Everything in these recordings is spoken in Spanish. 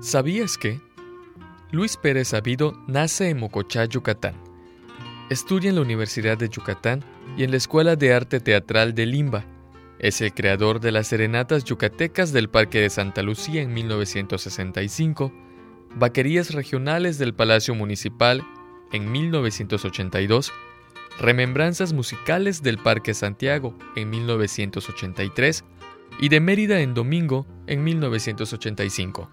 ¿Sabías que? Luis Pérez Sabido nace en Mocochá, Yucatán. Estudia en la Universidad de Yucatán y en la Escuela de Arte Teatral de Limba. Es el creador de las serenatas yucatecas del Parque de Santa Lucía en 1965, vaquerías regionales del Palacio Municipal en 1982, remembranzas musicales del Parque Santiago en 1983 y de Mérida en Domingo en 1985.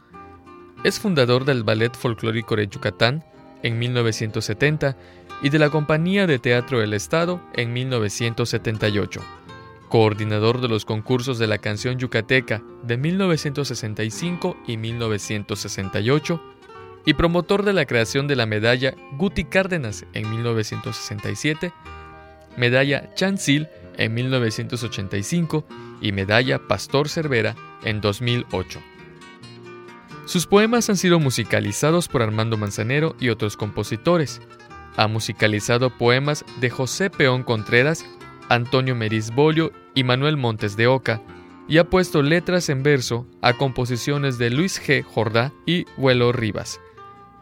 Es fundador del Ballet Folclórico de Yucatán en 1970 y de la Compañía de Teatro del Estado en 1978. Coordinador de los concursos de la canción yucateca de 1965 y 1968 y promotor de la creación de la medalla Guti Cárdenas en 1967, medalla Chancil en 1985 y medalla Pastor Cervera en 2008. Sus poemas han sido musicalizados por Armando Manzanero y otros compositores. Ha musicalizado poemas de José Peón Contreras, Antonio Merisbolio y Manuel Montes de Oca, y ha puesto letras en verso a composiciones de Luis G. Jordá y Vuelo Rivas.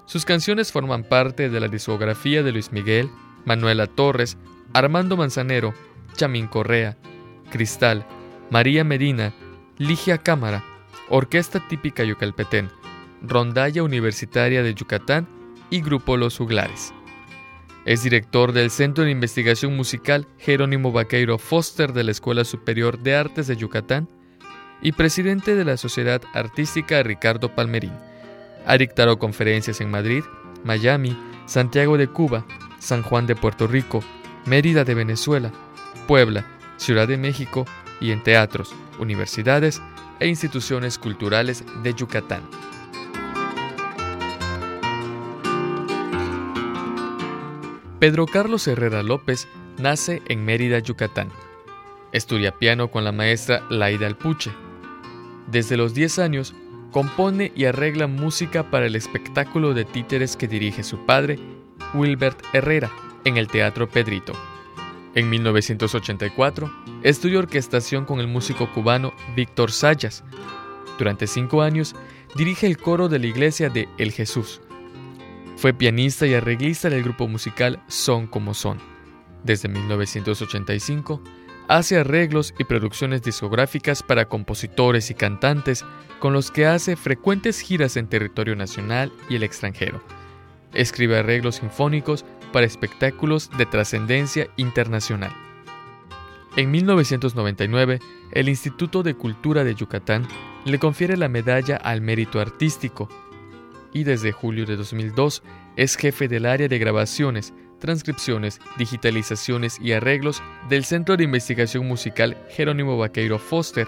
Sus canciones forman parte de la discografía de Luis Miguel, Manuela Torres, Armando Manzanero, Chamín Correa, Cristal, María Medina, Ligia Cámara, Orquesta Típica Yucalpetén, Rondalla Universitaria de Yucatán y Grupo Los Juglares. Es director del Centro de Investigación Musical Jerónimo Vaqueiro Foster de la Escuela Superior de Artes de Yucatán y presidente de la Sociedad Artística Ricardo Palmerín. Ha dictado conferencias en Madrid, Miami, Santiago de Cuba, San Juan de Puerto Rico, Mérida de Venezuela, Puebla, Ciudad de México y en teatros, universidades e instituciones culturales de Yucatán. Pedro Carlos Herrera López nace en Mérida, Yucatán. Estudia piano con la maestra Laida Alpuche. Desde los 10 años, compone y arregla música para el espectáculo de títeres que dirige su padre, Wilbert Herrera, en el Teatro Pedrito. En 1984, estudió orquestación con el músico cubano Víctor Sayas. Durante cinco años, dirige el coro de la iglesia de El Jesús, fue pianista y arreglista del grupo musical Son como Son. Desde 1985, hace arreglos y producciones discográficas para compositores y cantantes con los que hace frecuentes giras en territorio nacional y el extranjero. Escribe arreglos sinfónicos para espectáculos de trascendencia internacional. En 1999, el Instituto de Cultura de Yucatán le confiere la medalla al mérito artístico y desde julio de 2002 es jefe del área de grabaciones, transcripciones, digitalizaciones y arreglos del Centro de Investigación Musical Jerónimo Vaqueiro Foster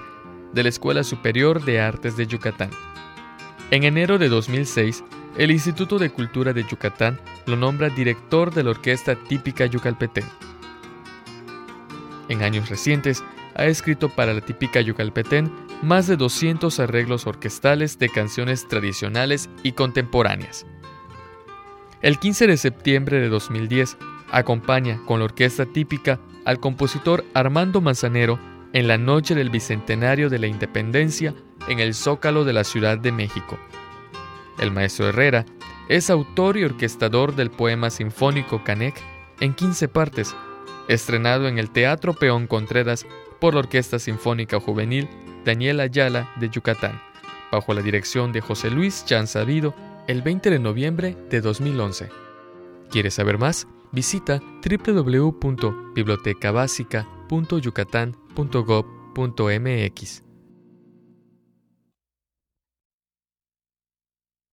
de la Escuela Superior de Artes de Yucatán. En enero de 2006, el Instituto de Cultura de Yucatán lo nombra director de la Orquesta Típica Yucalpetén. En años recientes, ha escrito para la Típica Yucalpetén más de 200 arreglos orquestales de canciones tradicionales y contemporáneas. El 15 de septiembre de 2010 acompaña con la orquesta típica al compositor Armando Manzanero en la noche del Bicentenario de la Independencia en el Zócalo de la Ciudad de México. El maestro Herrera es autor y orquestador del poema sinfónico Canek en 15 partes, estrenado en el Teatro Peón Contreras por la Orquesta Sinfónica Juvenil Daniel Ayala de Yucatán, bajo la dirección de José Luis Chan Sabido, el 20 de noviembre de 2011. ¿Quieres saber más? Visita www.bibliotecabásica.yucatán.gov.mx.